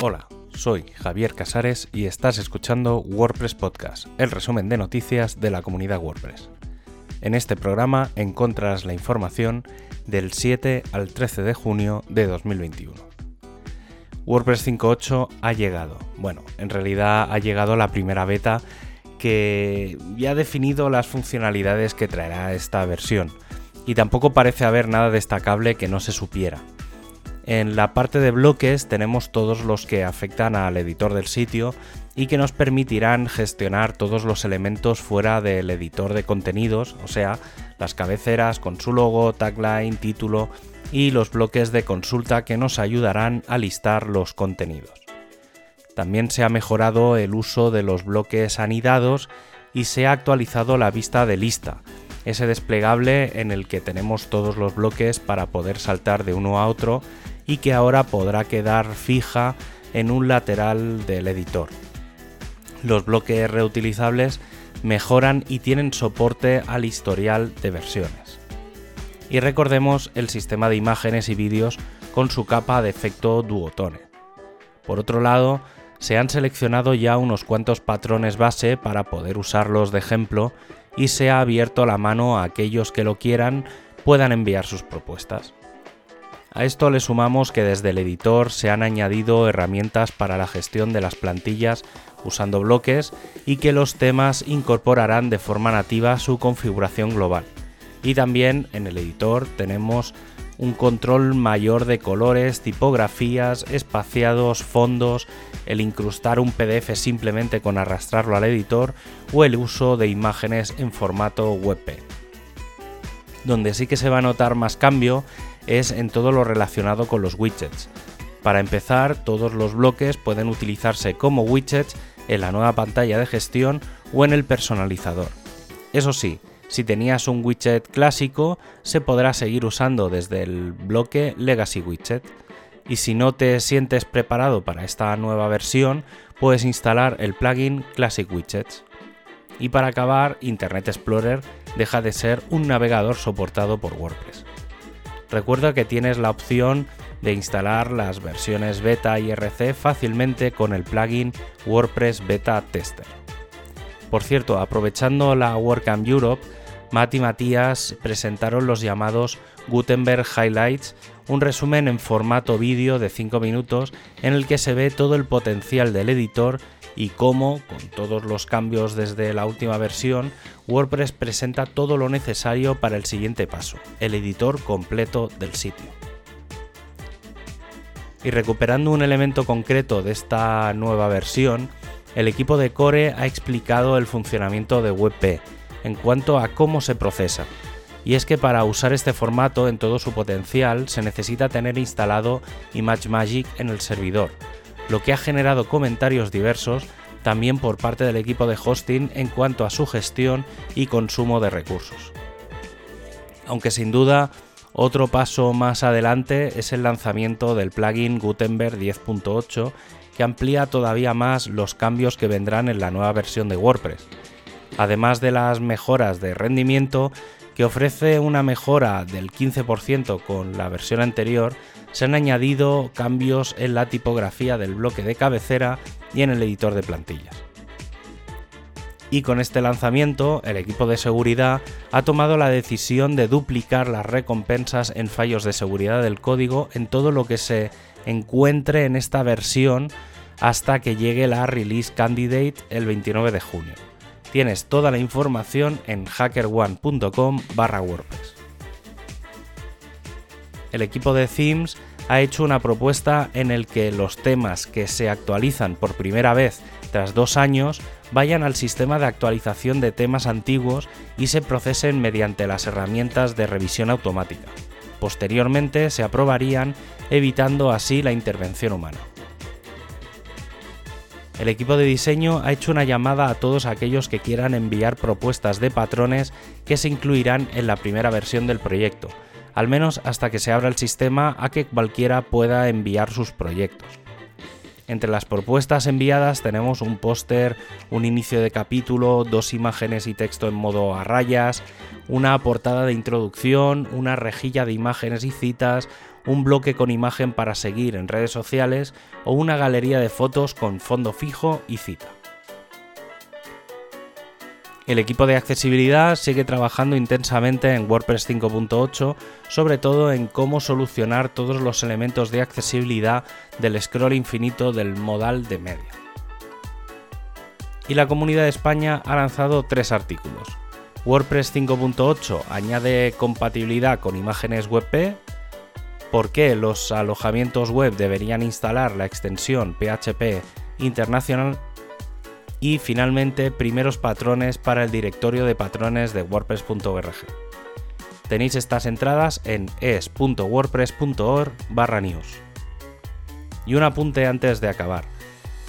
Hola, soy Javier Casares y estás escuchando WordPress Podcast, el resumen de noticias de la comunidad WordPress. En este programa encontrarás la información del 7 al 13 de junio de 2021. WordPress 5.8 ha llegado. Bueno, en realidad ha llegado la primera beta que ya ha definido las funcionalidades que traerá esta versión y tampoco parece haber nada destacable que no se supiera. En la parte de bloques tenemos todos los que afectan al editor del sitio y que nos permitirán gestionar todos los elementos fuera del editor de contenidos, o sea, las cabeceras con su logo, tagline, título y los bloques de consulta que nos ayudarán a listar los contenidos. También se ha mejorado el uso de los bloques anidados y se ha actualizado la vista de lista, ese desplegable en el que tenemos todos los bloques para poder saltar de uno a otro y que ahora podrá quedar fija en un lateral del editor. Los bloques reutilizables mejoran y tienen soporte al historial de versiones. Y recordemos el sistema de imágenes y vídeos con su capa de efecto duotone. Por otro lado, se han seleccionado ya unos cuantos patrones base para poder usarlos de ejemplo y se ha abierto la mano a aquellos que lo quieran puedan enviar sus propuestas. A esto le sumamos que desde el editor se han añadido herramientas para la gestión de las plantillas usando bloques y que los temas incorporarán de forma nativa su configuración global. Y también en el editor tenemos un control mayor de colores, tipografías, espaciados, fondos, el incrustar un PDF simplemente con arrastrarlo al editor o el uso de imágenes en formato WebP. Donde sí que se va a notar más cambio es en todo lo relacionado con los widgets. Para empezar, todos los bloques pueden utilizarse como widgets en la nueva pantalla de gestión o en el personalizador. Eso sí, si tenías un widget clásico, se podrá seguir usando desde el bloque Legacy Widget. Y si no te sientes preparado para esta nueva versión, puedes instalar el plugin Classic Widgets. Y para acabar, Internet Explorer deja de ser un navegador soportado por WordPress. Recuerda que tienes la opción de instalar las versiones beta y RC fácilmente con el plugin WordPress Beta Tester. Por cierto, aprovechando la WordCamp Europe, Matt y Matías presentaron los llamados Gutenberg Highlights, un resumen en formato vídeo de 5 minutos en el que se ve todo el potencial del editor y cómo, con todos los cambios desde la última versión, WordPress presenta todo lo necesario para el siguiente paso, el editor completo del sitio. Y recuperando un elemento concreto de esta nueva versión, el equipo de Core ha explicado el funcionamiento de WebP en cuanto a cómo se procesa. Y es que para usar este formato en todo su potencial se necesita tener instalado ImageMagick en el servidor, lo que ha generado comentarios diversos también por parte del equipo de hosting en cuanto a su gestión y consumo de recursos. Aunque sin duda otro paso más adelante es el lanzamiento del plugin Gutenberg 10.8 que amplía todavía más los cambios que vendrán en la nueva versión de WordPress. Además de las mejoras de rendimiento, que ofrece una mejora del 15% con la versión anterior, se han añadido cambios en la tipografía del bloque de cabecera y en el editor de plantillas. Y con este lanzamiento, el equipo de seguridad ha tomado la decisión de duplicar las recompensas en fallos de seguridad del código en todo lo que se encuentre en esta versión hasta que llegue la Release Candidate el 29 de junio. Tienes toda la información en hackerone.com barra WordPress el equipo de Themes ha hecho una propuesta en el que los temas que se actualizan por primera vez tras dos años vayan al sistema de actualización de temas antiguos y se procesen mediante las herramientas de revisión automática. Posteriormente se aprobarían evitando así la intervención humana. El equipo de diseño ha hecho una llamada a todos aquellos que quieran enviar propuestas de patrones que se incluirán en la primera versión del proyecto, al menos hasta que se abra el sistema a que cualquiera pueda enviar sus proyectos. Entre las propuestas enviadas tenemos un póster, un inicio de capítulo, dos imágenes y texto en modo a rayas, una portada de introducción, una rejilla de imágenes y citas, un bloque con imagen para seguir en redes sociales o una galería de fotos con fondo fijo y cita. El equipo de accesibilidad sigue trabajando intensamente en WordPress 5.8, sobre todo en cómo solucionar todos los elementos de accesibilidad del scroll infinito del modal de media. Y la Comunidad de España ha lanzado tres artículos. WordPress 5.8 añade compatibilidad con imágenes WebP, por qué los alojamientos web deberían instalar la extensión PHP International y finalmente primeros patrones para el directorio de patrones de wordpress.org. Tenéis estas entradas en es.wordpress.org barra news. Y un apunte antes de acabar.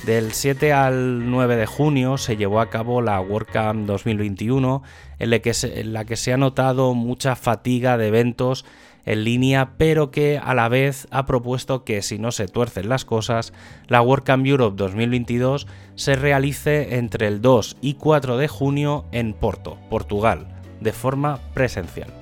Del 7 al 9 de junio se llevó a cabo la WordCamp 2021 en la que se, en la que se ha notado mucha fatiga de eventos en línea, pero que a la vez ha propuesto que si no se tuercen las cosas, la WordCamp Europe 2022 se realice entre el 2 y 4 de junio en Porto, Portugal, de forma presencial.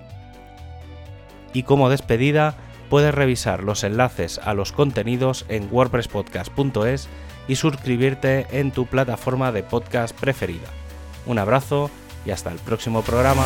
Y como despedida, puedes revisar los enlaces a los contenidos en wordpresspodcast.es y suscribirte en tu plataforma de podcast preferida. Un abrazo y hasta el próximo programa.